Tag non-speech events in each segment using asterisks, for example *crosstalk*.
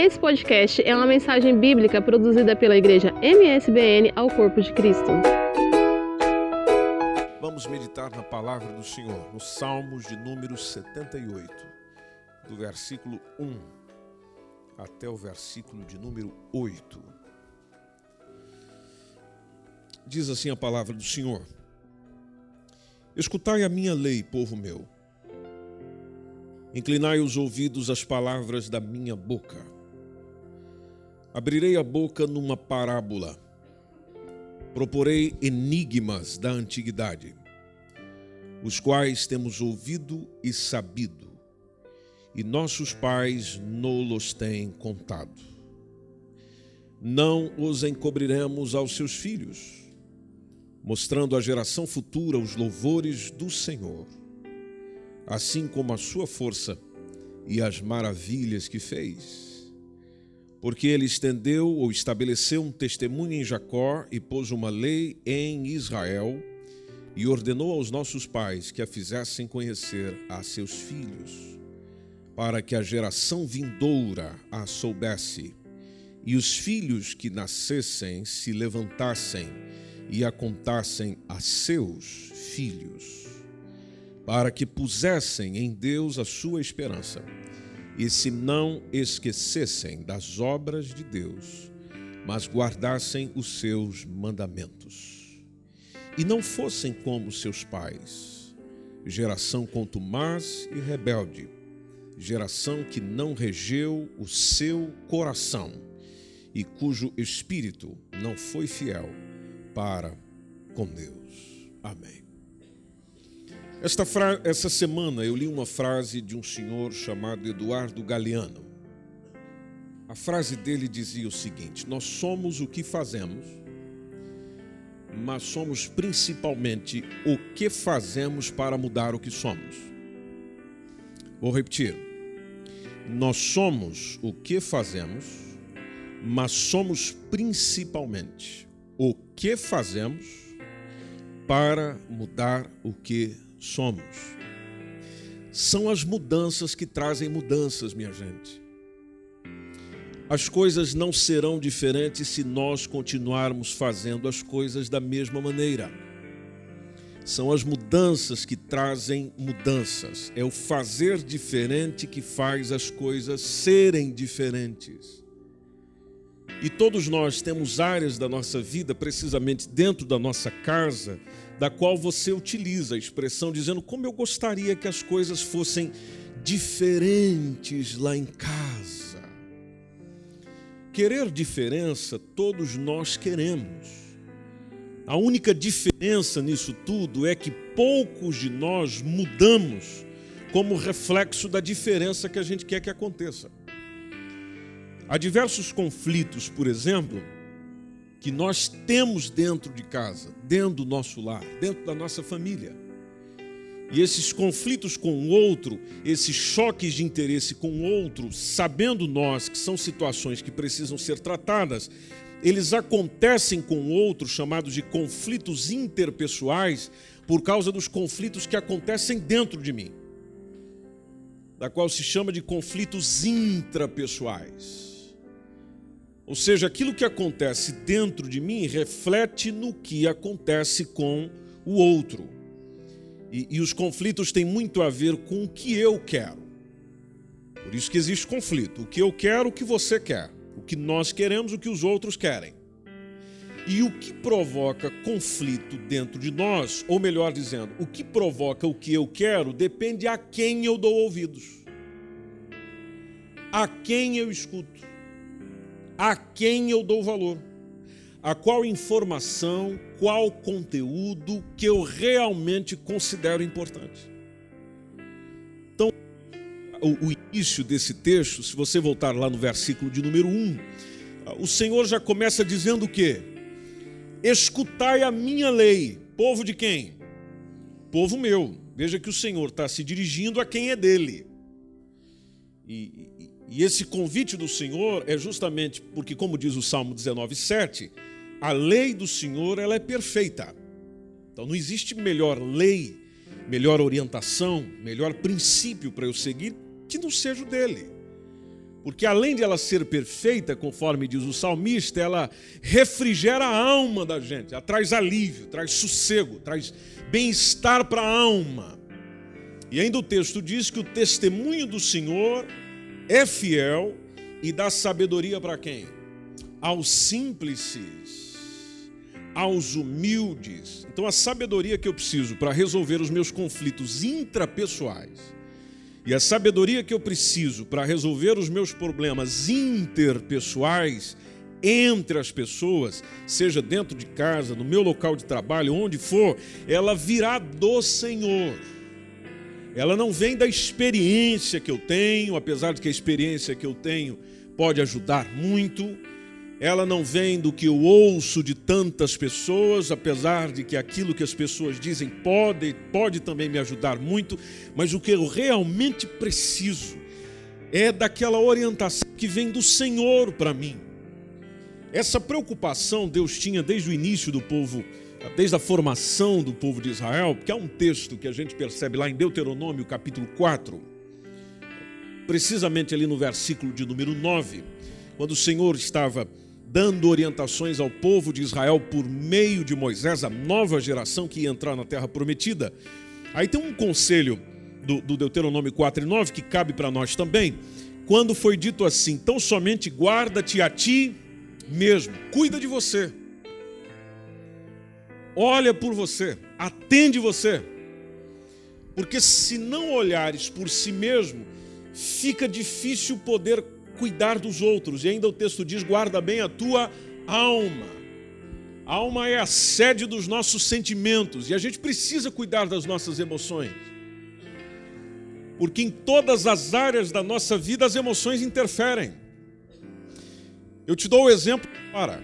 Esse podcast é uma mensagem bíblica produzida pela igreja MSBN ao Corpo de Cristo. Vamos meditar na palavra do Senhor, nos Salmos de número 78, do versículo 1 até o versículo de número 8. Diz assim a palavra do Senhor: Escutai a minha lei, povo meu. Inclinai os ouvidos às palavras da minha boca. Abrirei a boca numa parábola. Proporei enigmas da antiguidade, os quais temos ouvido e sabido, e nossos pais nos têm contado. Não os encobriremos aos seus filhos, mostrando à geração futura os louvores do Senhor, assim como a sua força e as maravilhas que fez. Porque ele estendeu ou estabeleceu um testemunho em Jacó e pôs uma lei em Israel e ordenou aos nossos pais que a fizessem conhecer a seus filhos, para que a geração vindoura a soubesse, e os filhos que nascessem se levantassem e a contassem a seus filhos, para que pusessem em Deus a sua esperança e se não esquecessem das obras de Deus, mas guardassem os seus mandamentos. E não fossem como seus pais, geração contumaz e rebelde, geração que não regeu o seu coração e cujo espírito não foi fiel para com Deus. Amém. Esta, fra... Essa semana eu li uma frase de um senhor chamado Eduardo Galeano. A frase dele dizia o seguinte: Nós somos o que fazemos, mas somos principalmente o que fazemos para mudar o que somos. Vou repetir. Nós somos o que fazemos, mas somos principalmente o que fazemos para mudar o que somos. São as mudanças que trazem mudanças, minha gente. As coisas não serão diferentes se nós continuarmos fazendo as coisas da mesma maneira. São as mudanças que trazem mudanças. É o fazer diferente que faz as coisas serem diferentes. E todos nós temos áreas da nossa vida, precisamente dentro da nossa casa, da qual você utiliza a expressão dizendo como eu gostaria que as coisas fossem diferentes lá em casa. Querer diferença, todos nós queremos. A única diferença nisso tudo é que poucos de nós mudamos como reflexo da diferença que a gente quer que aconteça. Há diversos conflitos, por exemplo, que nós temos dentro de casa, dentro do nosso lar, dentro da nossa família. E esses conflitos com o outro, esses choques de interesse com o outro, sabendo nós que são situações que precisam ser tratadas, eles acontecem com o outro, chamados de conflitos interpessoais, por causa dos conflitos que acontecem dentro de mim, da qual se chama de conflitos intrapessoais. Ou seja, aquilo que acontece dentro de mim reflete no que acontece com o outro. E, e, os conflitos têm muito a ver com o que eu quero. Por isso que existe conflito. O que eu quero, o que você quer. O que nós queremos, o que os outros querem. E o que provoca conflito dentro de nós, ou melhor dizendo, o que provoca o que eu quero, depende a quem eu dou ouvidos. A quem eu escuto a quem eu dou valor, a qual informação, qual conteúdo que eu realmente considero importante. Então, o, início desse texto, se você voltar lá no versículo de número 1, o Senhor já começa dizendo o quê? Escutai a minha lei, povo de quem? Povo meu. Veja que o Senhor está se dirigindo a quem é dele. E, e esse convite do Senhor é justamente porque, como diz o Salmo 19,7, a lei do Senhor ela é perfeita. Então não existe melhor lei, melhor orientação, melhor princípio para eu seguir que não seja o dele. Porque além de ela ser perfeita, conforme diz o salmista, ela refrigera a alma da gente, ela traz alívio, traz sossego, traz bem-estar para a alma. E ainda o texto diz que o testemunho do Senhor é fiel e dá sabedoria para quem? Aos simples, aos humildes. Então a sabedoria que eu preciso para resolver os meus conflitos intrapessoais e a sabedoria que eu preciso para resolver os meus problemas interpessoais entre as pessoas, seja dentro de casa, no meu local de trabalho, onde for, ela virá do Senhor. Ela não vem da experiência que eu tenho, apesar de que a experiência que eu tenho pode ajudar muito. Ela não vem do que eu ouço de tantas pessoas, apesar de que aquilo que as pessoas dizem pode, pode também me ajudar muito, mas o que eu realmente preciso é daquela orientação que vem do Senhor para mim. Essa preocupação Deus tinha desde o início do povo desde a formação do povo de Israel, porque há um texto que a gente percebe lá em Deuteronômio, capítulo 4, precisamente ali no versículo de número 9, quando o Senhor estava dando orientações ao povo de Israel por meio de Moisés, a nova geração que ia entrar na terra prometida. Aí tem um conselho do, do Deuteronômio 4 e 9 que cabe para nós também, quando foi dito assim: tão somente guarda-te a ti mesmo, cuida de você olha por você, atende você. Porque se não olhares por si mesmo, fica difícil poder cuidar dos outros. E ainda o texto diz: guarda bem a tua alma. A alma é a sede dos nossos sentimentos e a gente precisa cuidar das nossas emoções. Porque em todas as áreas da nossa vida as emoções interferem. Eu te dou o exemplo para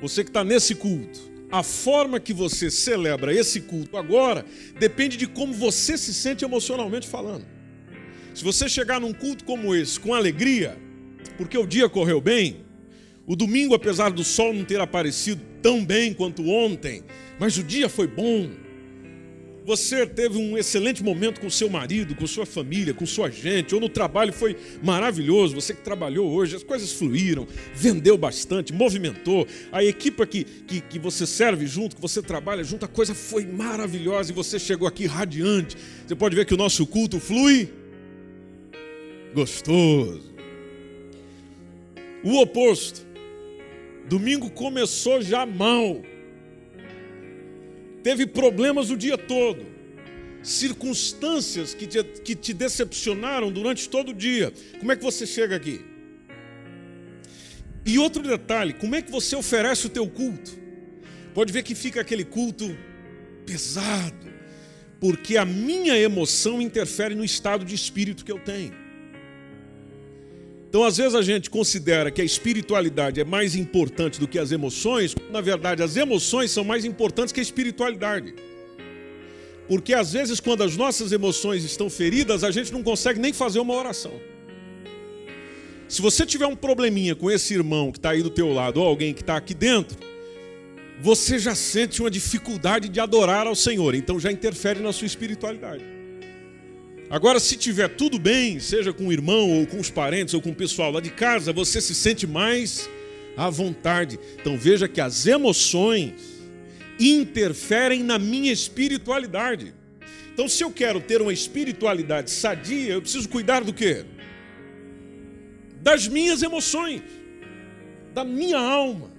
você que está nesse culto a forma que você celebra esse culto agora depende de como você se sente emocionalmente falando. Se você chegar num culto como esse com alegria, porque o dia correu bem, o domingo, apesar do sol não ter aparecido tão bem quanto ontem, mas o dia foi bom, você teve um excelente momento com seu marido, com sua família, com sua gente, ou no trabalho foi maravilhoso, você que trabalhou hoje, as coisas fluíram, vendeu bastante, movimentou, a equipe que, que, que você serve junto, que você trabalha junto, a coisa foi maravilhosa e você chegou aqui radiante. Você pode ver que o nosso culto flui gostoso. O oposto. Domingo começou já mal teve problemas o dia todo, circunstâncias que te, que te decepcionaram durante todo o dia. Como é que você chega aqui? E outro detalhe, como é que você oferece o teu culto? Pode ver que fica aquele culto pesado, porque a minha emoção interfere no estado de espírito que eu tenho. Então, às vezes a gente considera que a espiritualidade é mais importante do que as emoções, na verdade, as emoções são mais importantes que a espiritualidade. Porque às vezes, quando as nossas emoções estão feridas, a gente não consegue nem fazer uma oração. Se você tiver um probleminha com esse irmão que está aí do teu lado, ou alguém que está aqui dentro, você já sente uma dificuldade de adorar ao Senhor, então já interfere na sua espiritualidade. Agora, se tiver tudo bem, seja com o irmão, ou com os parentes, ou com o pessoal lá de casa, você se sente mais à vontade. Então veja que as emoções interferem na minha espiritualidade. Então, se eu quero ter uma espiritualidade sadia, eu preciso cuidar do quê? Das minhas emoções, da minha alma.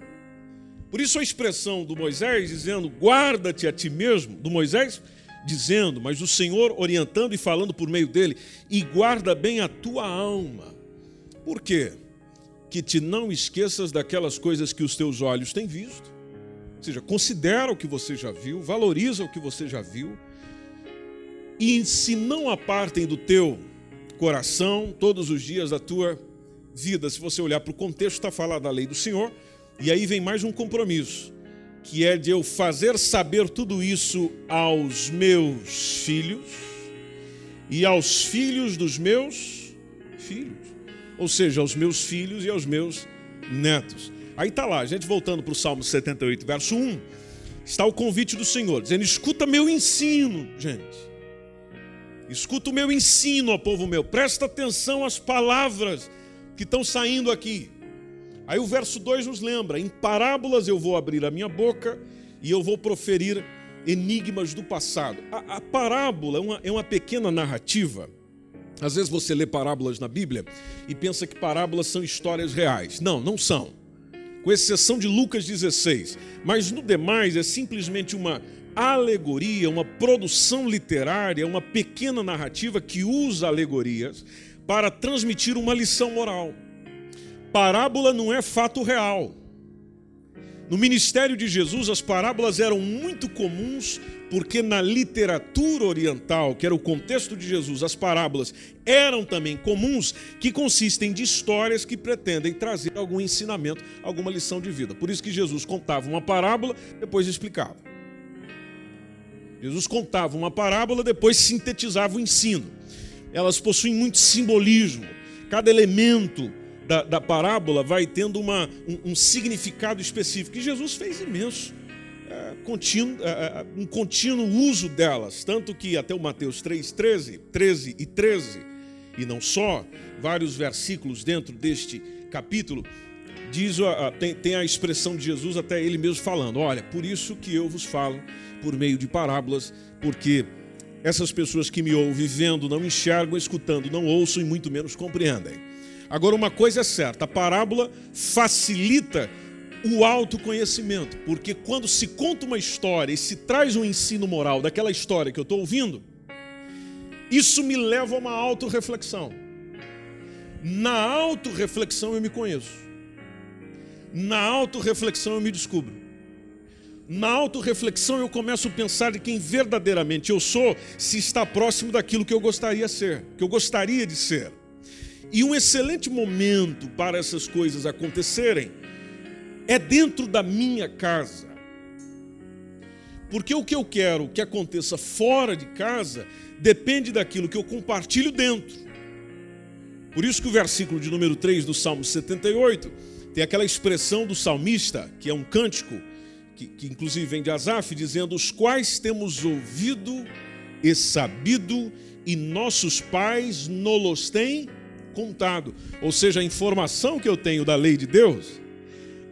Por isso a expressão do Moisés dizendo: "Guarda-te a ti mesmo", do Moisés dizendo, mas o Senhor orientando e falando por meio dele, e guarda bem a tua alma. Por quê? Que te não esqueças daquelas coisas que os teus olhos têm visto. Ou seja, considera o que você já viu, valoriza o que você já viu, e se não apartem do teu coração todos os dias da tua vida. Se você olhar para o contexto, está falado da lei do Senhor, e aí vem mais um compromisso que é de eu fazer saber tudo isso aos meus filhos e aos filhos dos meus filhos, ou seja, aos meus filhos e aos meus netos. Aí está lá, a gente voltando para o Salmo 78, verso 1, está o convite do Senhor, dizendo: escuta meu ensino, gente. Escuta o meu ensino, ó povo meu. Presta atenção às palavras que estão saindo aqui. Aí o verso 2 nos lembra: em parábolas eu vou abrir a minha boca e eu vou proferir enigmas do passado. A, a parábola é uma, é uma pequena narrativa. Às vezes você lê parábolas na Bíblia e pensa que parábolas são histórias reais. Não, não são. Com exceção de Lucas 16. Mas no demais é simplesmente uma alegoria, uma produção literária, uma pequena narrativa que usa alegorias para transmitir uma lição moral. Parábola não é fato real. No ministério de Jesus, as parábolas eram muito comuns, porque na literatura oriental, que era o contexto de Jesus, as parábolas eram também comuns, que consistem de histórias que pretendem trazer algum ensinamento, alguma lição de vida. Por isso que Jesus contava uma parábola, depois explicava. Jesus contava uma parábola, depois sintetizava o ensino. Elas possuem muito simbolismo. Cada elemento da, da parábola vai tendo uma, um, um, significado específico. E Jesus fez imenso, é, contínuo, é, é, um contínuo uso delas. Tanto que até o Mateus 3, 13, 13 e 13, e não só, vários versículos dentro deste capítulo, diz, tem, tem a expressão de Jesus, até ele mesmo falando: Olha, por isso que eu vos falo por meio de parábolas, porque essas pessoas que me ouvem vendo não enxergam, escutando não ouçam e muito menos compreendem. Agora, uma coisa é certa: a parábola facilita o autoconhecimento, porque quando se conta uma história e se traz um ensino moral daquela história que eu estou ouvindo, isso me leva a uma autorreflexão. Na autorreflexão eu me conheço. Na autorreflexão eu me descubro. Na autorreflexão eu começo a pensar de quem verdadeiramente eu sou, se está próximo daquilo que eu gostaria ser, que eu gostaria de ser. E um excelente momento para essas coisas acontecerem é dentro da minha casa. Porque o que eu quero que aconteça fora de casa depende daquilo que eu compartilho dentro. Por isso que o versículo de número 3 do Salmo 78 tem aquela expressão do salmista, que é um cântico, que, que inclusive vem de Asaf, dizendo: Os quais temos ouvido e sabido, e nossos pais nos têm contado. Ou seja, a informação que eu tenho da lei de Deus,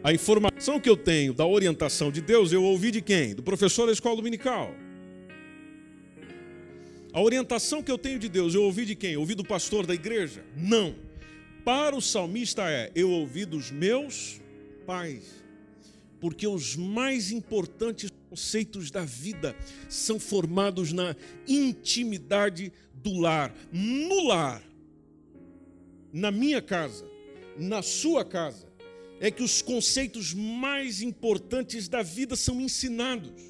a informação que eu tenho da orientação de Deus, eu ouvi de quem? Do professor da escola dominical. A orientação que eu tenho de Deus, eu ouvi de quem? Eu ouvi do pastor da igreja? Não. Para o salmista é: eu ouvi dos meus pais. Porque os mais importantes conceitos da vida são formados na intimidade do lar. No lar, na minha casa, na sua casa, é que os conceitos mais importantes da vida são ensinados.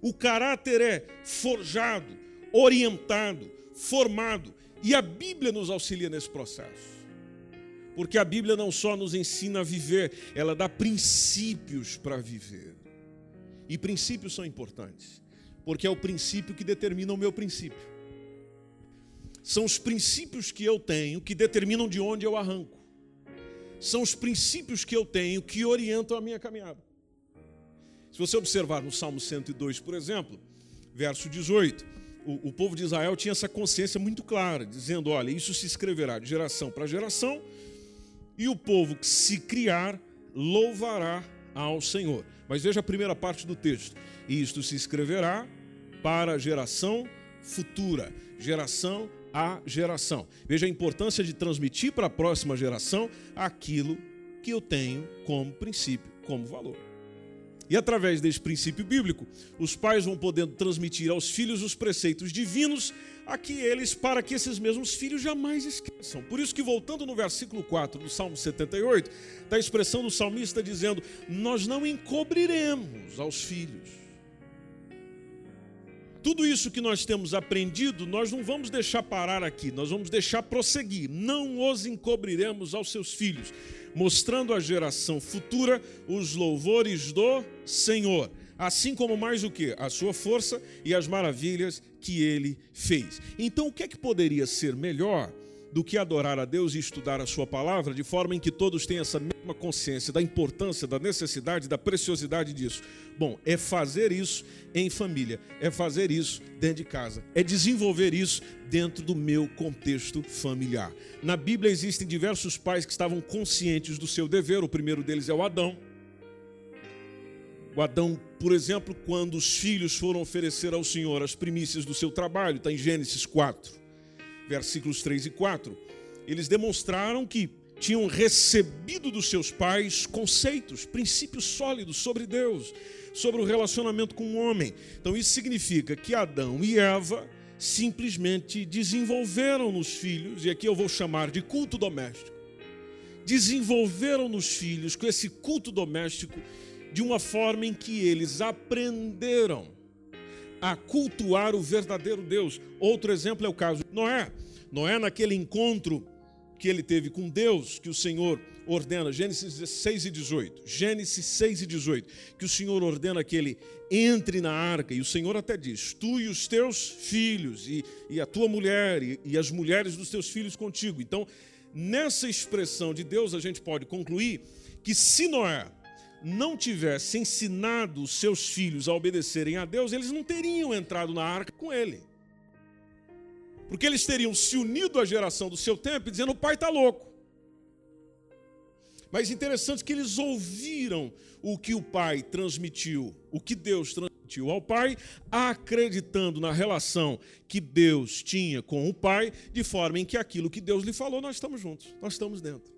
O caráter é forjado, orientado, formado, e a Bíblia nos auxilia nesse processo. Porque a Bíblia não só nos ensina a viver, ela dá princípios para viver. E princípios são importantes, porque é o princípio que determina o meu princípio são os princípios que eu tenho que determinam de onde eu arranco. São os princípios que eu tenho que orientam a minha caminhada. Se você observar no Salmo 102, por exemplo, verso 18, o, o povo de Israel tinha essa consciência muito clara, dizendo: olha, isso se escreverá de geração para geração, e o povo que se criar louvará ao Senhor. Mas veja a primeira parte do texto: isto se escreverá para a geração futura, geração a geração. Veja a importância de transmitir para a próxima geração aquilo que eu tenho como princípio, como valor. E através desse princípio bíblico, os pais vão podendo transmitir aos filhos os preceitos divinos a que eles, para que esses mesmos filhos jamais esqueçam. Por isso que voltando no versículo 4 do Salmo 78, está a expressão do salmista dizendo: "Nós não encobriremos aos filhos tudo isso que nós temos aprendido, nós não vamos deixar parar aqui, nós vamos deixar prosseguir. Não os encobriremos aos seus filhos, mostrando à geração futura os louvores do Senhor, assim como mais o que? A sua força e as maravilhas que ele fez. Então, o que é que poderia ser melhor do que adorar a Deus e estudar a Sua palavra, de forma em que todos tenham essa mesma consciência da importância, da necessidade, da preciosidade disso? Bom, é fazer isso em família, é fazer isso dentro de casa, é desenvolver isso dentro do meu contexto familiar. Na Bíblia existem diversos pais que estavam conscientes do seu dever, o primeiro deles é o Adão. O Adão, por exemplo, quando os filhos foram oferecer ao Senhor as primícias do seu trabalho, está em Gênesis 4, versículos 3 e 4, eles demonstraram que tinham recebido dos seus pais conceitos, princípios sólidos sobre Deus, sobre o relacionamento com o homem. Então isso significa que Adão e Eva simplesmente desenvolveram nos filhos, e aqui eu vou chamar de culto doméstico, desenvolveram nos filhos com esse culto doméstico de uma forma em que eles aprenderam a cultuar o verdadeiro Deus. Outro exemplo é o caso de Noé. Noé, naquele encontro que ele teve com Deus, que o Senhor ordena, Gênesis 6 e 18, Gênesis 6 e 18, que o Senhor ordena que ele entre na arca, e o Senhor até diz: Tu e os teus filhos, e, e a tua mulher, e, e as mulheres dos teus filhos contigo. Então, nessa expressão de Deus, a gente pode concluir que se Noé não tivesse ensinado os seus filhos a obedecerem a Deus, eles não teriam entrado na arca com ele. Porque eles teriam se unido à geração do seu tempo dizendo: o pai está louco. Mas interessante que eles ouviram o que o pai transmitiu, o que Deus transmitiu ao pai, acreditando na relação que Deus tinha com o pai, de forma em que aquilo que Deus lhe falou, nós estamos juntos, nós estamos dentro.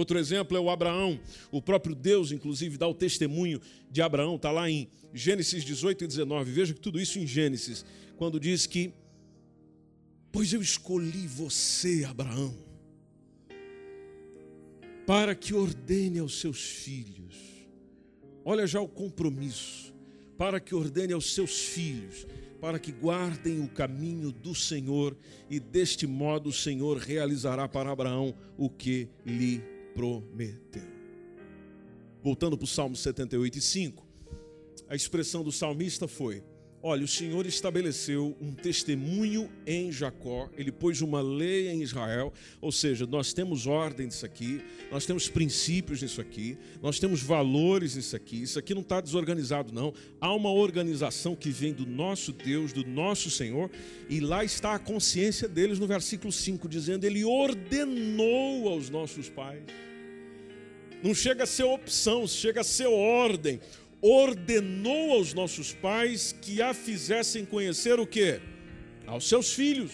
Outro exemplo é o Abraão. O próprio Deus, inclusive, dá o testemunho de Abraão, está lá em Gênesis 18 e 19. Veja que tudo isso em Gênesis, quando diz que, pois eu escolhi você, Abraão, para que ordene aos seus filhos. Olha já o compromisso, para que ordene aos seus filhos, para que guardem o caminho do Senhor, e deste modo o Senhor realizará para Abraão o que lhe prometeu. Voltando para o Salmo 78 e 5, a expressão do salmista foi: Olha, o Senhor estabeleceu um testemunho em Jacó, ele pôs uma lei em Israel, ou seja, nós temos ordem nisso aqui, nós temos princípios nisso aqui, nós temos valores nisso aqui, isso aqui não está desorganizado, não. Há uma organização que vem do nosso Deus, do nosso Senhor, e lá está a consciência deles no versículo 5, dizendo: Ele ordenou aos nossos pais. Não chega a ser opção, chega a ser ordem ordenou aos nossos pais que a fizessem conhecer o que? Aos seus filhos.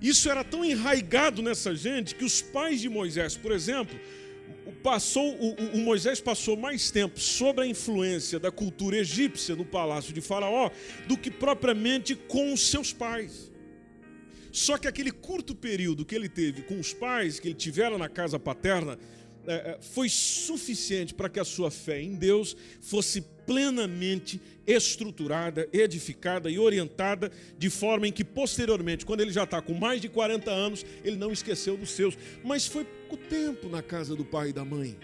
Isso era tão enraigado nessa gente que os pais de Moisés, por exemplo, passou, o, o, Moisés passou mais tempo sob a influência da cultura egípcia no palácio de Faraó do que propriamente com os seus pais. Só que aquele curto período que ele teve com os pais, que ele tivera na casa paterna, foi suficiente para que a sua fé em Deus fosse plenamente estruturada, edificada e orientada, de forma em que, posteriormente, quando ele já está com mais de 40 anos, ele não esqueceu dos seus. Mas foi pouco tempo na casa do pai e da mãe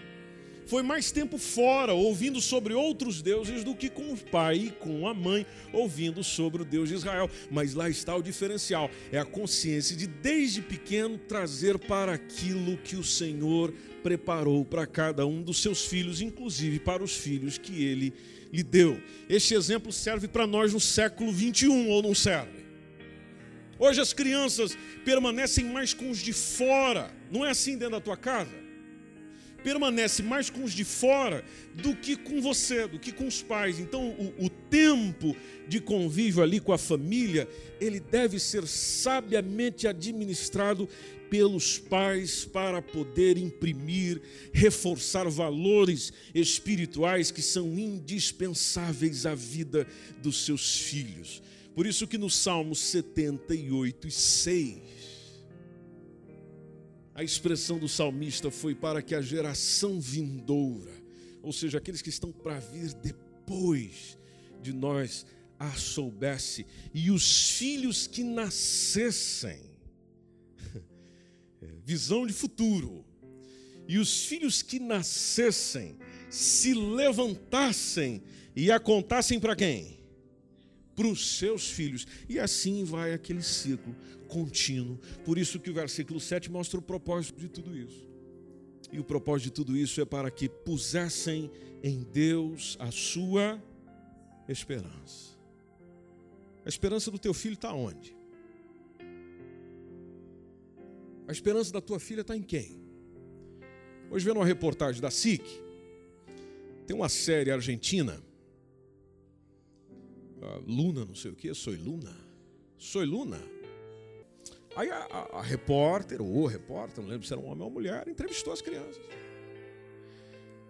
foi mais tempo fora, ouvindo sobre outros deuses, do que com o pai e com a mãe, ouvindo sobre o Deus de Israel. Mas lá está o diferencial: é a consciência de, desde pequeno, trazer para aquilo que o Senhor preparou para cada um dos seus filhos, inclusive para os filhos que ele lhe deu. Este exemplo serve para nós no século 21 ou não serve? Hoje as crianças permanecem mais com os de fora, não é assim dentro da tua casa? Permanece mais com os de fora do que com você, do que com os pais. Então, o, o, tempo de convívio ali com a família, ele deve ser sabiamente administrado pelos pais para poder imprimir, reforçar valores espirituais que são indispensáveis à vida dos seus filhos. Por isso que no Salmo 78 e 6, a expressão do salmista foi para que a geração vindoura, ou seja, aqueles que estão para vir depois de nós, a soubesse, e os filhos que nascessem, *laughs* visão de futuro, e os filhos que nascessem se levantassem e a contassem para quem? para os seus filhos. E assim vai aquele ciclo contínuo. Por isso que o versículo 7 mostra o propósito de tudo isso. E o propósito de tudo isso é para que pusessem em Deus a sua esperança. A esperança do teu filho está onde? A esperança da tua filha está em quem? Hoje, vendo uma reportagem da SIC, tem uma série argentina, Luna, não sei o que, Soy Luna. Soy Luna. Aí a, a, a repórter, ou repórter, não lembro se era um homem ou uma mulher, entrevistou as crianças.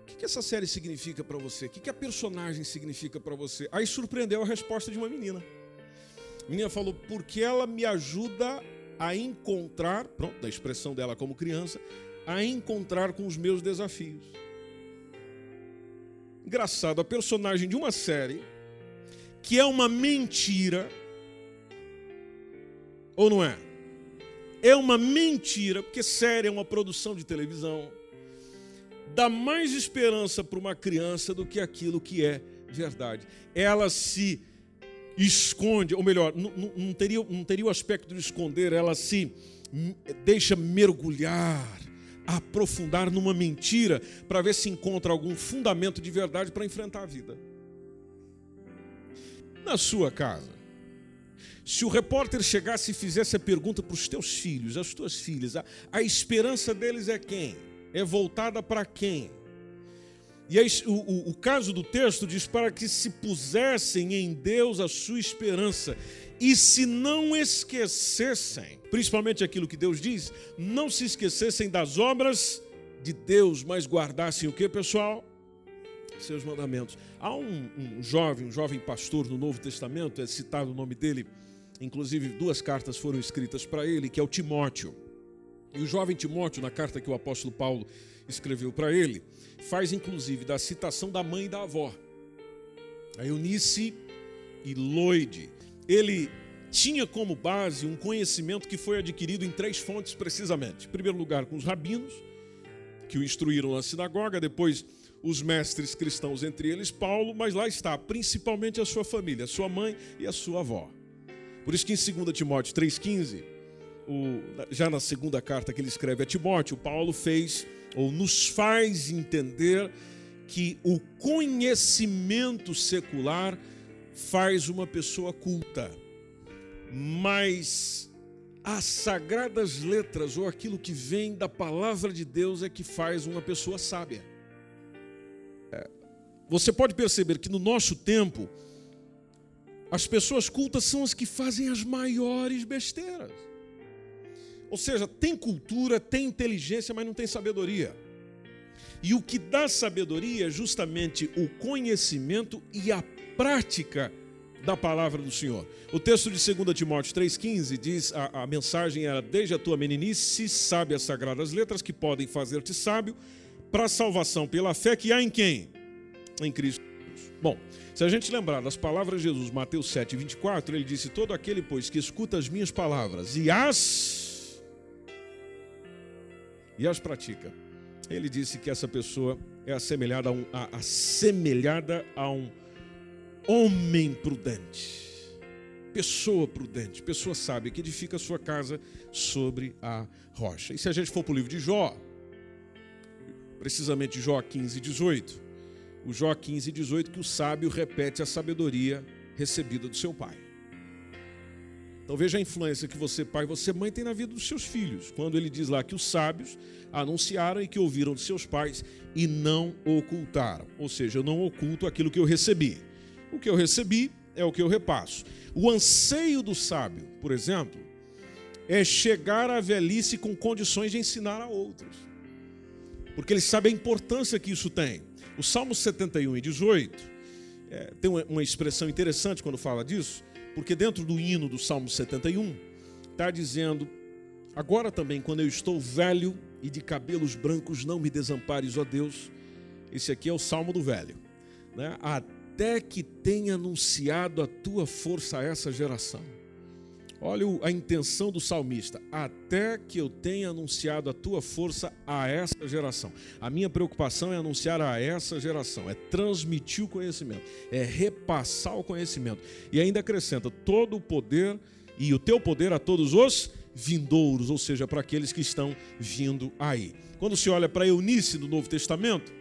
O que, que essa série significa para você? O que, que a personagem significa para você? Aí surpreendeu a resposta de uma menina. A menina falou, porque ela me ajuda a encontrar, pronto, da expressão dela como criança, a encontrar com os meus desafios. Engraçado, a personagem de uma série que é uma mentira, ou não é? É uma mentira, porque série é uma produção de televisão, dá mais esperança para uma criança do que aquilo que é verdade. Ela se esconde, ou melhor, não, não, teria, não teria o aspecto de esconder, ela se deixa mergulhar aprofundar numa mentira para ver se encontra algum fundamento de verdade para enfrentar a vida. Na sua casa, se o repórter chegasse e fizesse a pergunta para os teus filhos, as tuas filhas, a, a esperança deles é quem? É voltada para quem? E aí, o, o, caso do texto diz para que se pusessem em Deus a sua esperança e se não esquecessem, principalmente aquilo que Deus diz, não se esquecessem das obras de Deus, mas guardassem o que, pessoal? Seus mandamentos. Há um, um jovem, um jovem pastor no Novo Testamento, é citado o nome dele, inclusive duas cartas foram escritas para ele, que é o Timóteo. E o jovem Timóteo, na carta que o apóstolo Paulo escreveu para ele, faz inclusive da citação da mãe e da avó, a Eunice e Loide. Ele tinha como base um conhecimento que foi adquirido em três fontes precisamente. Em primeiro lugar, com os rabinos, que o instruíram na sinagoga, depois os mestres cristãos, entre eles Paulo, mas lá está principalmente a sua família, a sua mãe e a sua avó. Por isso que em 2 Timóteo 3,15, já na segunda carta que ele escreve a Timóteo, Paulo fez ou nos faz entender que o conhecimento secular faz uma pessoa culta, mas as sagradas letras ou aquilo que vem da palavra de Deus é que faz uma pessoa sábia. Você pode perceber que no nosso tempo, as pessoas cultas são as que fazem as maiores besteiras. Ou seja, tem cultura, tem inteligência, mas não tem sabedoria. E o que dá sabedoria é justamente o conhecimento e a prática da palavra do Senhor. O texto de 2 Timóteo 3,15 diz: a, a mensagem era: Desde a tua meninice, sabe as sagradas letras que podem fazer-te sábio para a salvação pela fé que há em quem? Em Cristo. Bom, se a gente lembrar das palavras de Jesus, Mateus 7, 24, ele disse: Todo aquele, pois, que escuta as minhas palavras e as e as pratica. Ele disse que essa pessoa é assemelhada a um, a, assemelhada a um homem prudente. Pessoa prudente, pessoa sábia, que edifica a sua casa sobre a rocha. E se a gente for para o livro de Jó, precisamente Jó 15, 18, o Jó 15, 18, que o sábio repete a sabedoria recebida do seu pai. Então veja a influência que você, pai, você, mãe, tem na vida dos seus filhos. Quando ele diz lá que os sábios anunciaram e que ouviram de seus pais e não ocultaram. Ou seja, eu não oculto aquilo que eu recebi. O que eu recebi é o que eu repasso. O anseio do sábio, por exemplo, é chegar à velhice com condições de ensinar a outros. Porque ele sabe a importância que isso tem. O Salmo 71 e 18 é, tem uma, uma expressão interessante quando fala disso porque dentro do hino do Salmo 71 está dizendo: Agora também, quando eu estou velho e de cabelos brancos, não me desampares, ó Deus. Esse aqui é o Salmo do Velho. Né? Até que tenha anunciado a tua força a essa geração. Olha a intenção do salmista: até que eu tenha anunciado a tua força a essa geração. A minha preocupação é anunciar a essa geração, é transmitir o conhecimento, é repassar o conhecimento. E ainda acrescenta todo o poder e o teu poder a todos os vindouros, ou seja, para aqueles que estão vindo aí. Quando se olha para Eunice do Novo Testamento,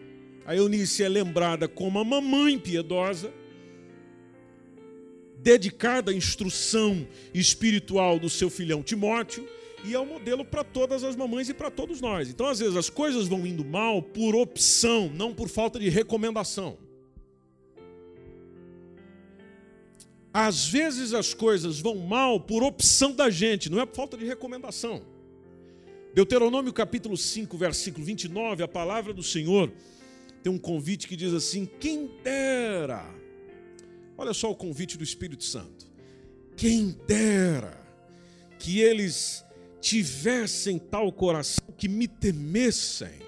a Eunice é lembrada como a mamãe piedosa dedicada à instrução espiritual do seu filhão Timóteo e é um modelo para todas as mamães e para todos nós. Então, às vezes, as coisas vão indo mal por opção, não por falta de recomendação. Às vezes as coisas vão mal por opção da gente, não é por falta de recomendação. Deuteronômio capítulo 5, versículo 29, a palavra do Senhor tem um convite que diz assim: Quem dera Olha só o convite do Espírito Santo. Quem dera que eles tivessem tal coração que me temessem,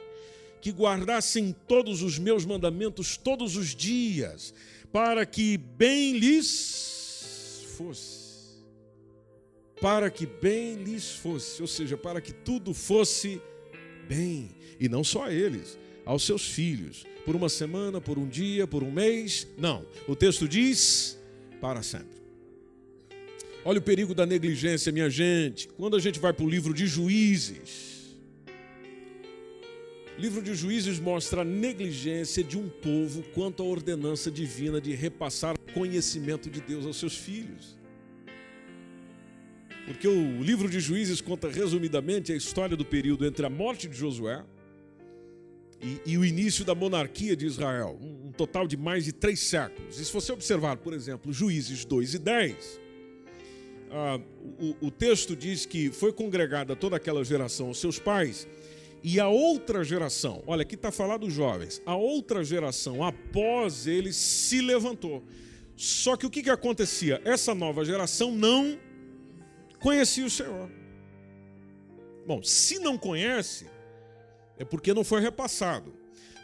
que guardassem todos os meus mandamentos todos os dias, para que bem lhes fosse. Para que bem lhes fosse, ou seja, para que tudo fosse bem, e não só eles, aos seus filhos, por uma semana, por um dia, por um mês. Não. O texto diz para sempre. Olha o perigo da negligência, minha gente. Quando a gente vai para o livro de Juízes, o livro de Juízes mostra a negligência de um povo quanto à ordenança divina de repassar conhecimento de Deus aos seus filhos. Porque o livro de Juízes conta resumidamente a história do período entre a morte de Josué e, e, o início da monarquia de Israel, um, um, total de mais de três séculos. E se você observar, por exemplo, Juízes 2 e 10, ah, o, o texto diz que foi congregada toda aquela geração aos seus pais, e a outra geração, olha, aqui está falando dos jovens, a outra geração após eles se levantou. Só que o que, que acontecia? Essa nova geração não conhecia o Senhor. Bom, se não conhece, é porque não foi repassado.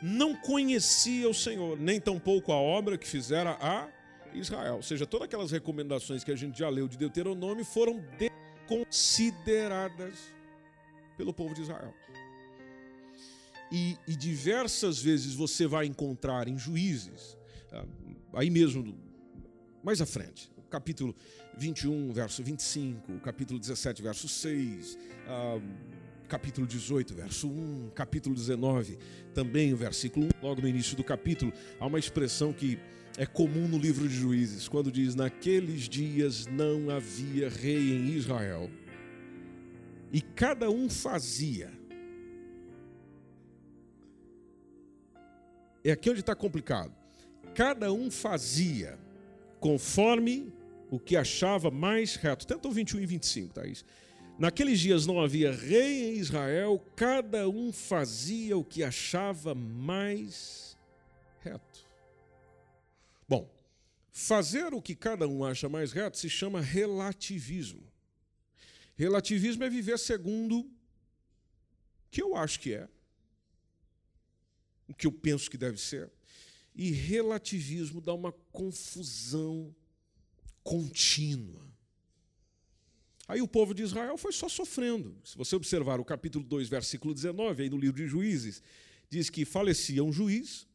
Não conhecia o Senhor, nem tampouco a obra que fizera a Israel. Ou seja, todas aquelas recomendações que a gente já leu de Deuteronômio foram desconsideradas pelo povo de Israel. E, e diversas vezes você vai encontrar em juízes, ah, aí mesmo, mais à frente, capítulo 21, verso 25, capítulo 17, verso 6, capítulo 18, verso 1, capítulo 19, também o versículo 1, logo no início do capítulo, há uma expressão que é comum no livro de Juízes, quando diz: Naqueles dias não havia rei em Israel, e cada um fazia. É aqui onde está complicado. Cada um fazia conforme o que achava mais reto. Tenta o 21 e 25, Thaís. Tá Naqueles dias não havia rei em Israel, cada um fazia o que achava mais reto. Bom, fazer o que cada um acha mais reto se chama relativismo. Relativismo é viver segundo o que eu acho que é, o que eu penso que deve ser. E relativismo dá uma confusão contínua. Aí o povo de Israel foi só sofrendo. Se você observar o capítulo 2, versículo 19, aí no livro de Juízes, diz que falecia um juiz,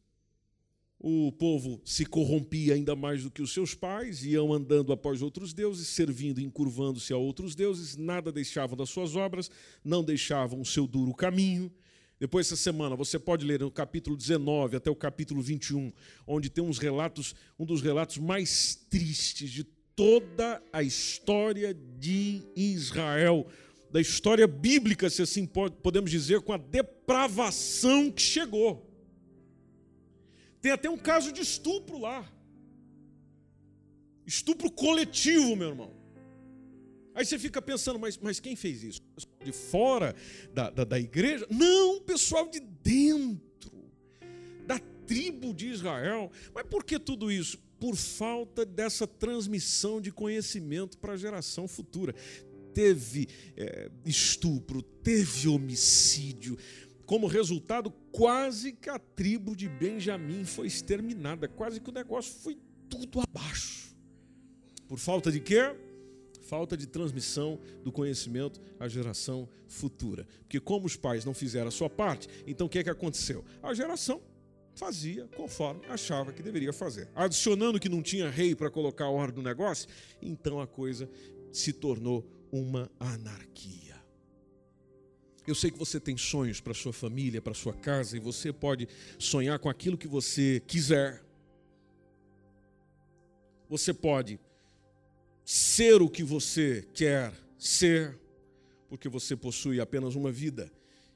o povo se corrompia ainda mais do que os seus pais, iam andando após outros deuses, servindo e encurvando-se a outros deuses, nada deixavam das suas obras, não deixavam o seu duro caminho. Depois, essa semana, você pode ler no capítulo 19 até o capítulo 21, onde tem uns relatos, um dos relatos mais tristes de toda a história de Israel, da história bíblica, se assim podemos dizer, com a depravação que chegou. Tem até um caso de estupro lá. Estupro coletivo, meu irmão. Aí você fica pensando, mas, mas quem fez isso? De fora da, da, da igreja? Não, pessoal de dentro, da tribo de Israel. Mas por que tudo isso? Por falta dessa transmissão de conhecimento para a geração futura. Teve é, estupro, teve homicídio. Como resultado, quase que a tribo de Benjamim foi exterminada, quase que o negócio foi tudo abaixo. Por falta de quê? falta de transmissão do conhecimento à geração futura. Porque como os pais não fizeram a sua parte, então o que é que aconteceu? A geração fazia conforme achava que deveria fazer. Adicionando que não tinha rei para colocar a ordem no negócio, então a coisa se tornou uma anarquia. Eu sei que você tem sonhos para sua família, para sua casa, e você pode sonhar com aquilo que você quiser. Você pode ser o que você quer ser, porque você possui apenas uma vida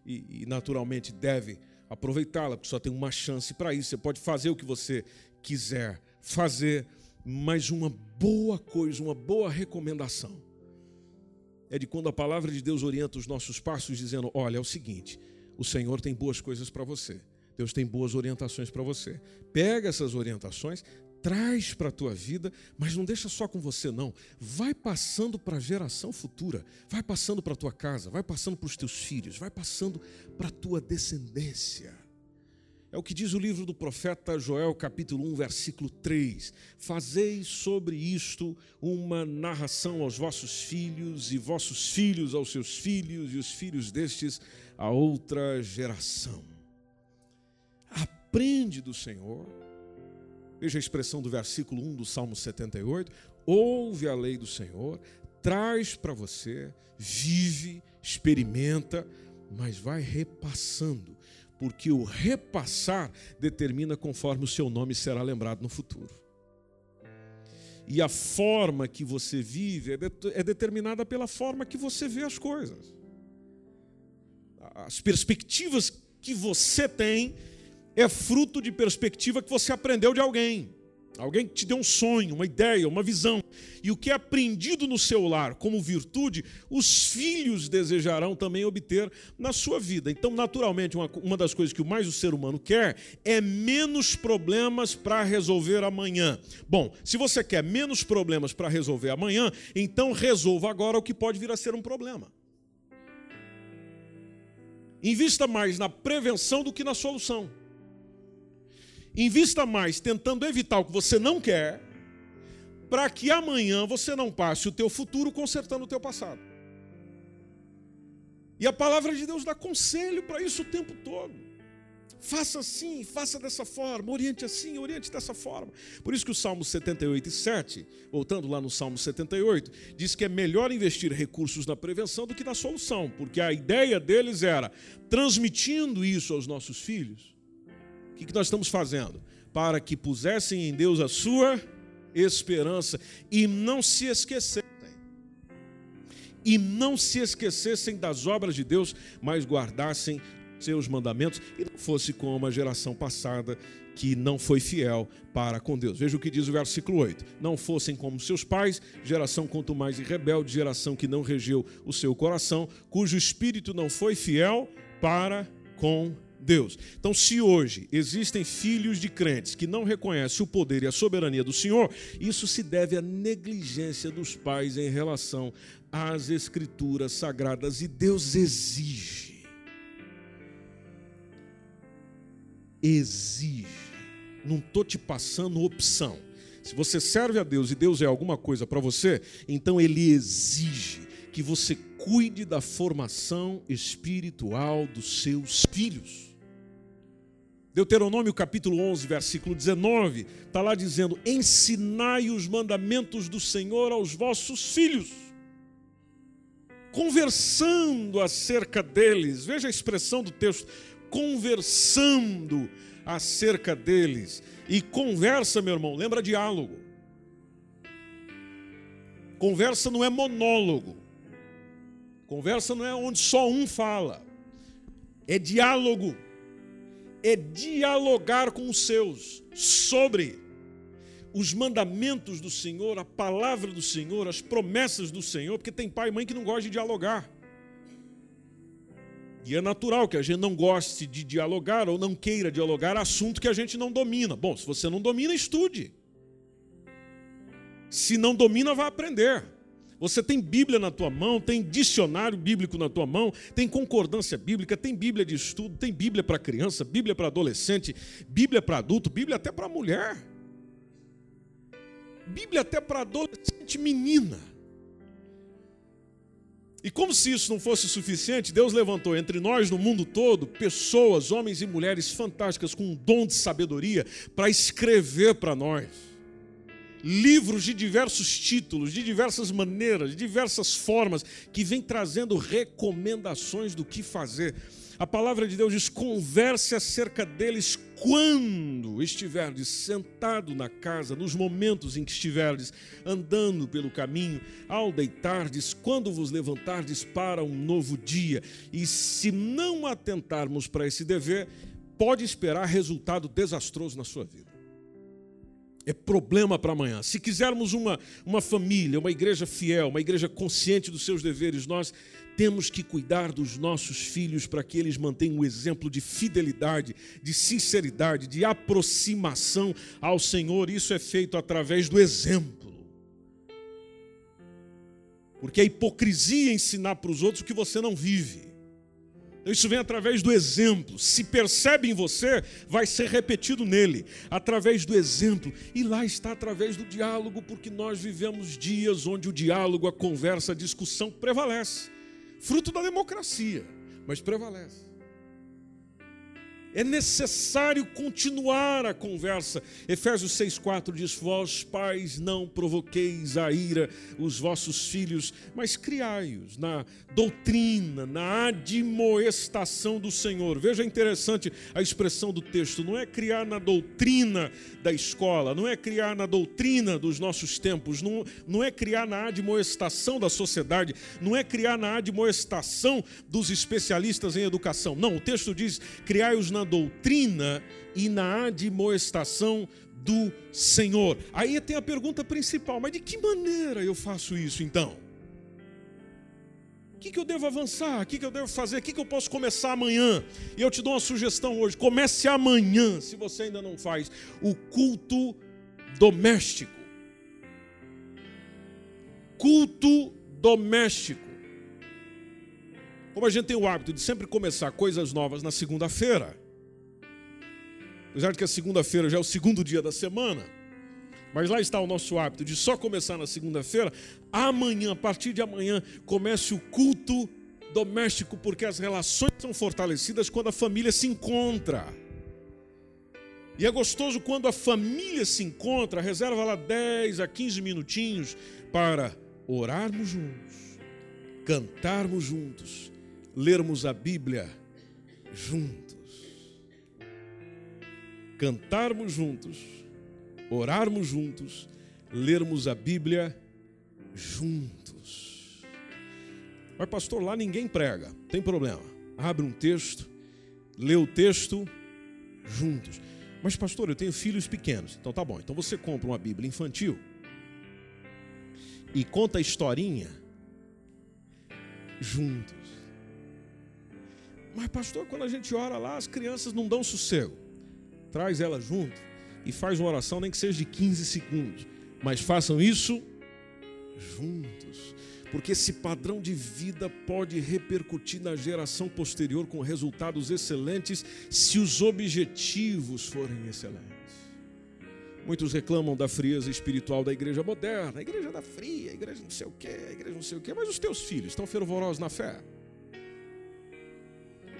e, e naturalmente deve aproveitá-la, porque só tem uma chance para isso. Você pode fazer o que você quiser fazer, mas uma boa coisa, uma boa recomendação é de quando a palavra de Deus orienta os nossos passos, dizendo: Olha, é o seguinte, o Senhor tem boas coisas para você. Deus tem boas orientações para você. Pega essas orientações, traz para a tua vida, mas não deixa só com você não. Vai passando para a geração futura, vai passando para a tua casa, vai passando para os teus filhos, vai passando para a tua descendência. É o que diz o livro do profeta Joel, capítulo 1, versículo 3. Fazei sobre isto uma narração aos vossos filhos, e vossos filhos aos seus filhos, e os filhos destes a outra geração. Aprende do Senhor. Veja a expressão do versículo 1 do Salmo 78. Ouve a lei do Senhor, traz para você, vive, experimenta, mas vai repassando porque o repassar determina conforme o seu nome será lembrado no futuro. E a forma que você vive é, é determinada pela forma que você vê as coisas. As perspectivas que você tem é fruto de perspectiva que você aprendeu de alguém. Alguém que te deu um sonho, uma ideia, uma visão. E o que é aprendido no seu lar como virtude, os filhos desejarão também obter na sua vida. Então, naturalmente, uma, uma das coisas que mais o ser humano quer é menos problemas para resolver amanhã. Bom, se você quer menos problemas para resolver amanhã, então resolva agora o que pode vir a ser um problema. Invista mais na prevenção do que na solução. Invista mais tentando evitar o que você não quer, para que amanhã você não passe o teu futuro consertando o teu passado. E a palavra de Deus dá conselho para isso o tempo todo. Faça assim, faça dessa forma, oriente assim, oriente dessa forma. Por isso que o Salmo 78 e 7, voltando lá no Salmo 78, diz que é melhor investir recursos na prevenção do que na solução, porque a ideia deles era, transmitindo isso aos nossos filhos, o que nós estamos fazendo? Para que pusessem em Deus a sua esperança e não se esquecessem. E não se esquecessem das obras de Deus, mas guardassem seus mandamentos e não fosse como a geração passada que não foi fiel para com Deus. Veja o que diz o versículo 8: Não fossem como seus pais, geração quanto mais rebelde, geração que não regeu o seu coração, cujo espírito não foi fiel para com Deus. Então, se hoje existem filhos de crentes que não reconhecem o poder e a soberania do Senhor, isso se deve à negligência dos pais em relação às escrituras sagradas e Deus exige. Exige. Não estou te passando opção. Se você serve a Deus e Deus é alguma coisa para você, então Ele exige que você cuide da formação espiritual dos seus filhos. Deuteronômio capítulo 11, versículo 19, está lá dizendo: Ensinai os mandamentos do Senhor aos vossos filhos, conversando acerca deles. Veja a expressão do texto: conversando acerca deles. E conversa, meu irmão, lembra diálogo. Conversa não é monólogo. Conversa não é onde só um fala. É diálogo é dialogar com os seus sobre os mandamentos do Senhor, a palavra do Senhor, as promessas do Senhor, porque tem pai e mãe que não gostam de dialogar. E é natural que a gente não goste de dialogar ou não queira dialogar assunto que a gente não domina. Bom, se você não domina, estude. Se não domina, vá aprender. Você tem Bíblia na tua mão, tem dicionário bíblico na tua mão, tem concordância bíblica, tem Bíblia de estudo, tem Bíblia para criança, Bíblia para adolescente, Bíblia para adulto, Bíblia até para mulher. Bíblia até para adolescente menina. E como se isso não fosse suficiente, Deus levantou entre nós, no mundo todo, pessoas, homens e mulheres fantásticas com um dom de sabedoria para escrever para nós. Livros de diversos títulos, de diversas maneiras, de diversas formas, que vem trazendo recomendações do que fazer. A palavra de Deus diz: converse acerca deles quando estiverdes sentado na casa, nos momentos em que estiverdes andando pelo caminho, ao deitardes, quando vos levantardes para um novo dia. E se não atentarmos para esse dever, pode esperar resultado desastroso na sua vida é problema para amanhã. Se quisermos uma, uma família, uma igreja fiel, uma igreja consciente dos seus deveres, nós temos que cuidar dos nossos filhos para que eles mantenham o exemplo de fidelidade, de sinceridade, de aproximação ao Senhor. Isso é feito através do exemplo. Porque é hipocrisia ensinar para os outros o que você não vive. Isso vem através do exemplo. Se percebe em você, vai ser repetido nele, através do exemplo. E lá está através do diálogo, porque nós vivemos dias onde o diálogo, a conversa, a discussão prevalece. Fruto da democracia, mas prevalece. É necessário continuar a conversa. Efésios 6,4 diz: Vós, pais, não provoqueis a ira os vossos filhos, mas criai-os na doutrina, na admoestação do Senhor. Veja interessante a expressão do texto: não é criar na doutrina da escola, não é criar na doutrina dos nossos tempos, não, não é criar na admoestação da sociedade, não é criar na admoestação dos especialistas em educação. Não, o texto diz: criai-os na doutrina e na admoestação do Senhor. Aí tem a pergunta principal: mas de que maneira eu faço isso então? O que, que eu devo avançar? O que, que eu devo fazer? O que, que eu posso começar amanhã? E eu te dou uma sugestão hoje: comece amanhã, se você ainda não faz, o culto doméstico. Culto doméstico. Como a gente tem o hábito de sempre começar coisas novas na segunda-feira, apesar de que a segunda-feira já é o segundo dia da semana, mas lá está o nosso hábito de só começar na segunda-feira. Amanhã, a partir de amanhã, comece o culto doméstico, porque as relações são fortalecidas quando a família se encontra. E é gostoso quando a família se encontra, reserva lá 10 a 15 minutinhos para orarmos juntos, cantarmos juntos, lermos a Bíblia juntos cantarmos juntos, orarmos juntos, lermos a Bíblia juntos. Mas, pastor, lá ninguém prega, tem problema. Abre um texto, lê o texto juntos. Mas, pastor, eu tenho filhos pequenos. Então tá bom. Então você compra uma Bíblia infantil e conta a historinha juntos. Mas, pastor, quando a gente ora lá, as crianças não dão sossego traz ela junto e faz uma oração, nem que seja de 15 segundos, mas façam isso juntos, porque esse padrão de vida pode repercutir na geração posterior com resultados excelentes se os objetivos forem excelentes. Muitos reclamam da frieza espiritual da igreja moderna, a igreja da fria, a igreja não sei o quê, a igreja não sei o quê, mas os teus filhos estão fervorosos na fé?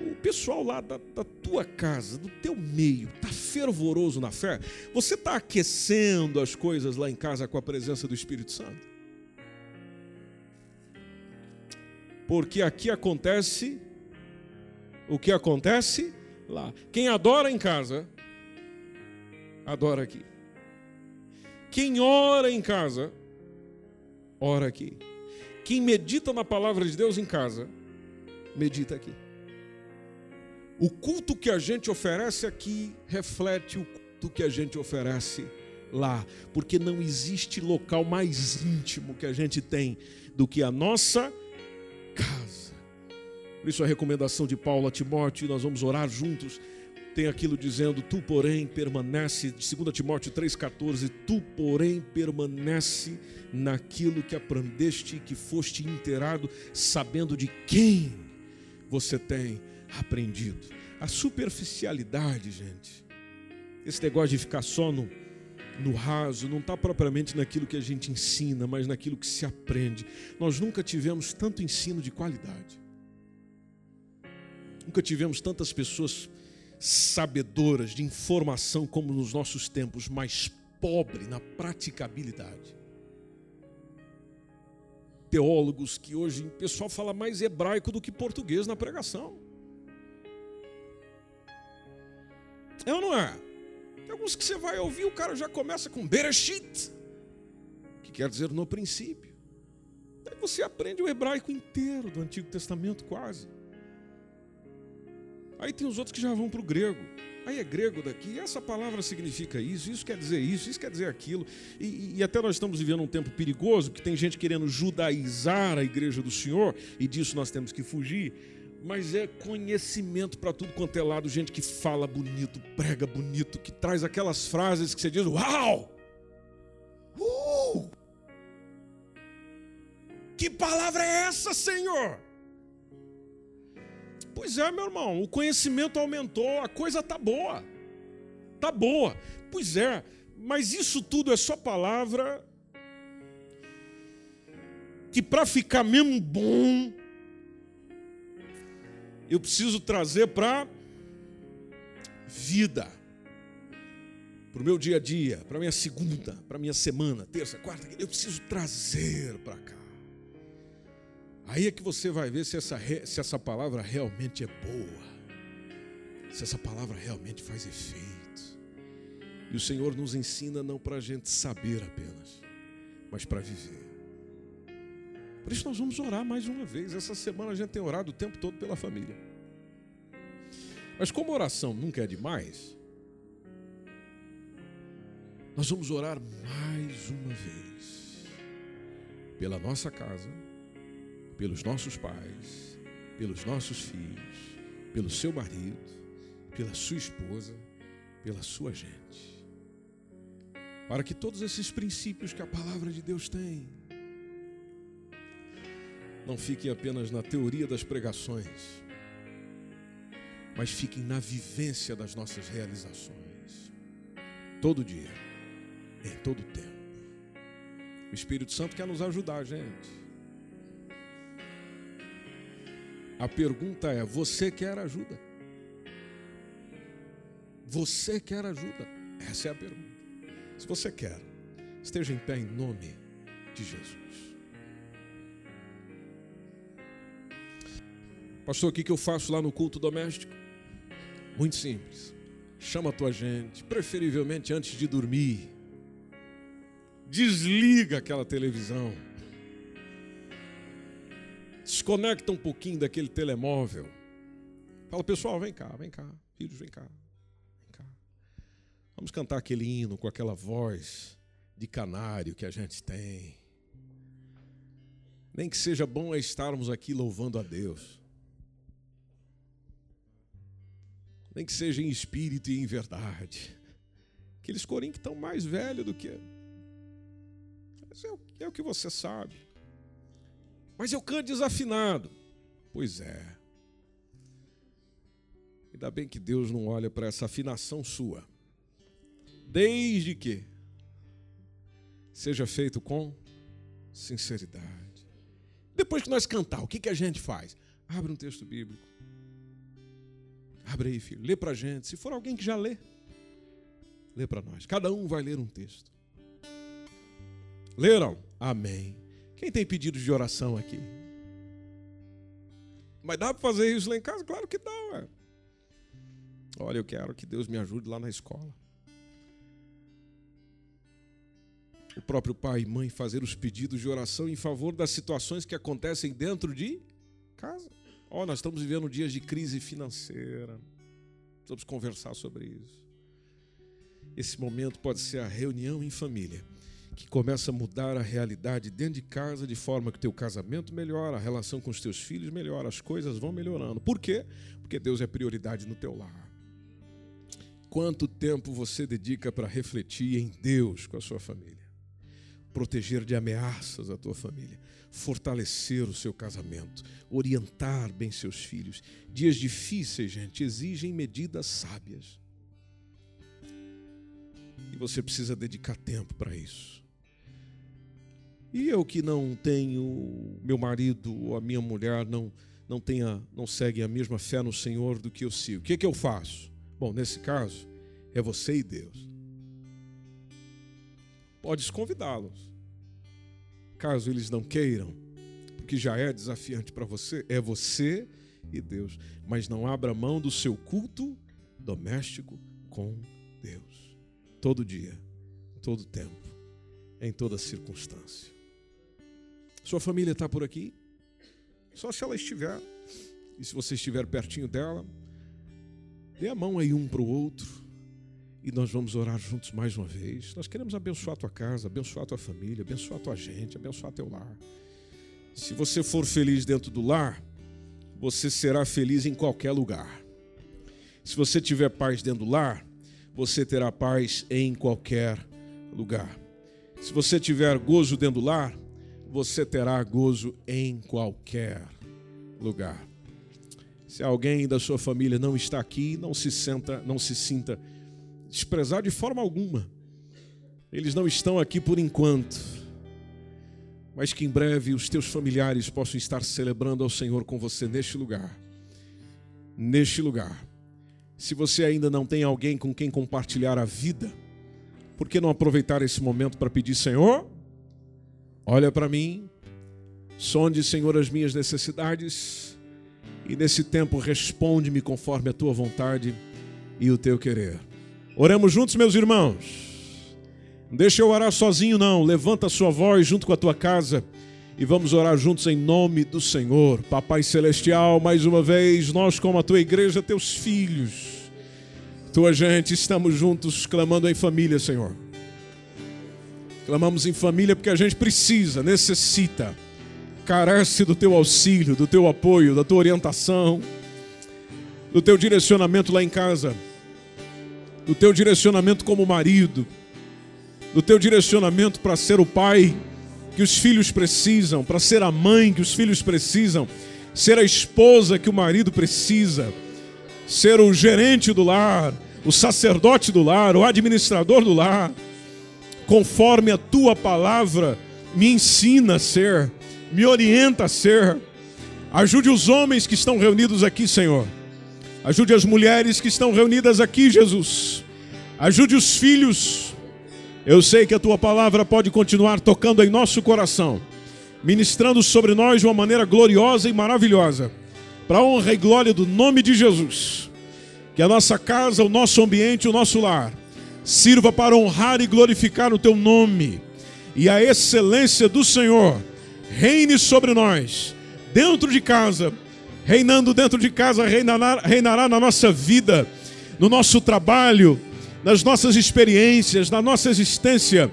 O pessoal lá da, da, tua casa, do teu meio, está fervoroso na fé? Você está aquecendo as coisas lá em casa com a presença do Espírito Santo? Porque aqui acontece o que acontece lá. Quem adora em casa, adora aqui. Quem ora em casa, ora aqui. Quem medita na palavra de Deus em casa, medita aqui. O culto que a gente oferece aqui reflete o culto que a gente oferece lá, porque não existe local mais íntimo que a gente tem do que a nossa casa. Por isso a recomendação de Paulo a Timóteo, nós vamos orar juntos. Tem aquilo dizendo: Tu, porém, permanece, 2 Timóteo 3,14, tu, porém, permanece naquilo que aprendeste e que foste inteirado, sabendo de quem você tem aprendido. A superficialidade, gente. Esse negócio de ficar só no, no raso, não está propriamente naquilo que a gente ensina, mas naquilo que se aprende. Nós nunca tivemos tanto ensino de qualidade. Nunca tivemos tantas pessoas sabedoras de informação como nos nossos tempos, mas pobre na praticabilidade. Teólogos que hoje o pessoal fala mais hebraico do que português na pregação. É ou não é? Tem alguns que você vai ouvir, o cara já começa com Bereshit, que quer dizer no princípio. Aí você aprende o hebraico inteiro do Antigo Testamento, quase. Aí tem os outros que já vão para o grego. Aí é grego daqui, essa palavra significa isso, isso quer dizer isso, isso quer dizer aquilo. E, e, até nós estamos vivendo um tempo perigoso, que tem gente querendo judaizar a igreja do Senhor, e disso nós temos que fugir. Mas é conhecimento para tudo quanto é lado, gente que fala bonito, prega bonito, que traz aquelas frases que você diz: Uau! Uh! Que palavra é essa, Senhor? Pois é, meu irmão, o conhecimento aumentou, a coisa tá boa. Tá boa. Pois é, mas isso tudo é só palavra que para ficar mesmo bom, eu preciso trazer para vida, para o meu dia a dia, para minha segunda, para minha semana, terça, quarta, eu preciso trazer para cá. Aí é que você vai ver se essa, se essa palavra realmente é boa, se essa palavra realmente faz efeito. E o Senhor nos ensina não para a gente saber apenas, mas para viver. Por isso nós vamos orar mais uma vez. Essa semana a gente tem orado o tempo todo pela família. Mas como oração nunca é demais, nós vamos orar mais uma vez pela nossa casa pelos nossos pais, pelos nossos filhos, pelo seu marido, pela sua esposa, pela sua gente. Para que todos esses princípios que a palavra de Deus tem não fiquem apenas na teoria das pregações, mas fiquem na vivência das nossas realizações. Todo dia, em todo tempo. O Espírito Santo quer nos ajudar, gente. A pergunta é: você quer ajuda? Você quer ajuda? Essa é a pergunta. Se você quer, esteja em pé em nome de Jesus. Pastor, o que eu faço lá no culto doméstico? Muito simples. Chama a tua gente, preferivelmente antes de dormir. Desliga aquela televisão desconecta um pouquinho daquele telemóvel. Fala, pessoal, vem cá, vem cá, filhos, vem cá, vem cá. Vamos cantar aquele hino com aquela voz de canário que a gente tem. Nem que seja bom é estarmos aqui louvando a Deus. Nem que seja em espírito e em verdade. Aqueles corinhos que estão mais velhos do que. Mas é, é o que você sabe. Mas eu canto desafinado. Pois é. Ainda bem que Deus não olha para essa afinação sua. Desde que seja feito com sinceridade. Depois que nós cantar, o que, que a gente faz? Abre um texto bíblico. Abre aí, filho. Lê para gente. Se for alguém que já lê, lê para nós. Cada um vai ler um texto. Leram? Amém. Quem tem pedidos de oração aqui? Mas dá para fazer isso lá em casa? Claro que dá, ué. Olha, eu quero que Deus me ajude lá na escola. O próprio pai e mãe fazer os pedidos de oração em favor das situações que acontecem dentro de casa. Oh, nós estamos vivendo dias de crise financeira. Precisamos conversar sobre isso. Esse momento pode ser a reunião em família que começa a mudar a realidade dentro de casa de forma que teu casamento melhora, a relação com os teus filhos melhora, as coisas vão melhorando. Por quê? Porque Deus é prioridade no teu lar. Quanto tempo você dedica para refletir em Deus com a sua família? Proteger de ameaças a tua família, fortalecer o seu casamento, orientar bem seus filhos. Dias difíceis, gente, exigem medidas sábias. E você precisa dedicar tempo para isso. E eu que não tenho meu marido ou a minha mulher não não tenha não segue a mesma fé no Senhor do que eu sigo. O que é que eu faço? Bom, nesse caso, é você e Deus. Podes convidá-los. Caso eles não queiram, porque já é desafiante para você, é você e Deus. Mas não abra mão do seu culto doméstico com Deus. Todo dia, todo tempo, em toda circunstância. Sua família está por aqui? Só se ela estiver. E se você estiver pertinho dela, dê a mão aí um para o outro. E nós vamos orar juntos mais uma vez. Nós queremos abençoar a tua casa, abençoar a tua família, abençoar a tua gente, abençoar teu lar. Se você for feliz dentro do lar, você será feliz em qualquer lugar. Se você tiver paz dentro do lar, você terá paz em qualquer lugar. Se você tiver gozo dentro do lar, você terá gozo em qualquer lugar. Se alguém da sua família não está aqui, não se senta, não se sinta desprezado de forma alguma. Eles não estão aqui por enquanto. Mas que em breve os teus familiares possam estar celebrando ao Senhor com você neste lugar. Neste lugar. Se você ainda não tem alguém com quem compartilhar a vida, por que não aproveitar esse momento para pedir, Senhor, Olha para mim, sonde, Senhor, as minhas necessidades e nesse tempo responde-me conforme a tua vontade e o teu querer. Oremos juntos, meus irmãos. Não deixa eu orar sozinho, não. Levanta a sua voz junto com a tua casa e vamos orar juntos em nome do Senhor. Papai Celestial, mais uma vez, nós, como a tua igreja, teus filhos, tua gente, estamos juntos clamando em família, Senhor. Clamamos em família porque a gente precisa, necessita, carece do teu auxílio, do teu apoio, da tua orientação, do teu direcionamento lá em casa, do teu direcionamento como marido, do teu direcionamento para ser o pai que os filhos precisam, para ser a mãe que os filhos precisam, ser a esposa que o marido precisa, ser o gerente do lar, o sacerdote do lar, o administrador do lar conforme a tua palavra me ensina a ser, me orienta a ser. Ajude os homens que estão reunidos aqui, Senhor. Ajude as mulheres que estão reunidas aqui, Jesus. Ajude os filhos. Eu sei que a tua palavra pode continuar tocando em nosso coração, ministrando sobre nós de uma maneira gloriosa e maravilhosa, para a honra e glória do nome de Jesus. Que a nossa casa, o nosso ambiente, o nosso lar sirva para honrar e glorificar o teu nome. E a excelência do Senhor reine sobre nós, dentro de casa, reinando dentro de casa, reinará, reinará na nossa vida, no nosso trabalho, nas nossas experiências, na nossa existência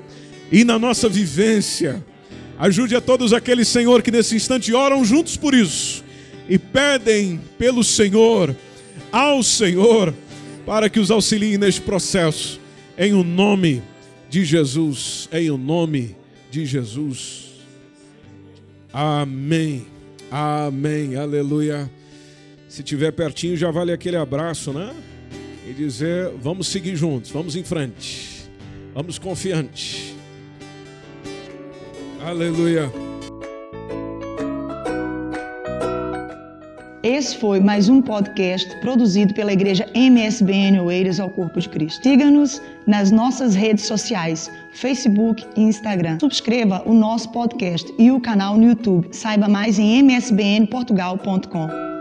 e na nossa vivência. Ajude a todos aqueles, Senhor, que nesse instante oram juntos por isso e pedem pelo Senhor, ao Senhor, para que os auxilie neste processo em o nome de Jesus, em o nome de Jesus. Amém. Amém. Aleluia. Se tiver pertinho, já vale aquele abraço, né? E dizer: vamos seguir juntos, vamos em frente, vamos confiante. Aleluia. Esse foi mais um podcast produzido pela Igreja MSBN Oeiras ao Corpo de Cristo. Siga-nos nas nossas redes sociais, Facebook e Instagram. Subscreva o nosso podcast e o canal no YouTube. Saiba mais em msbnportugal.com.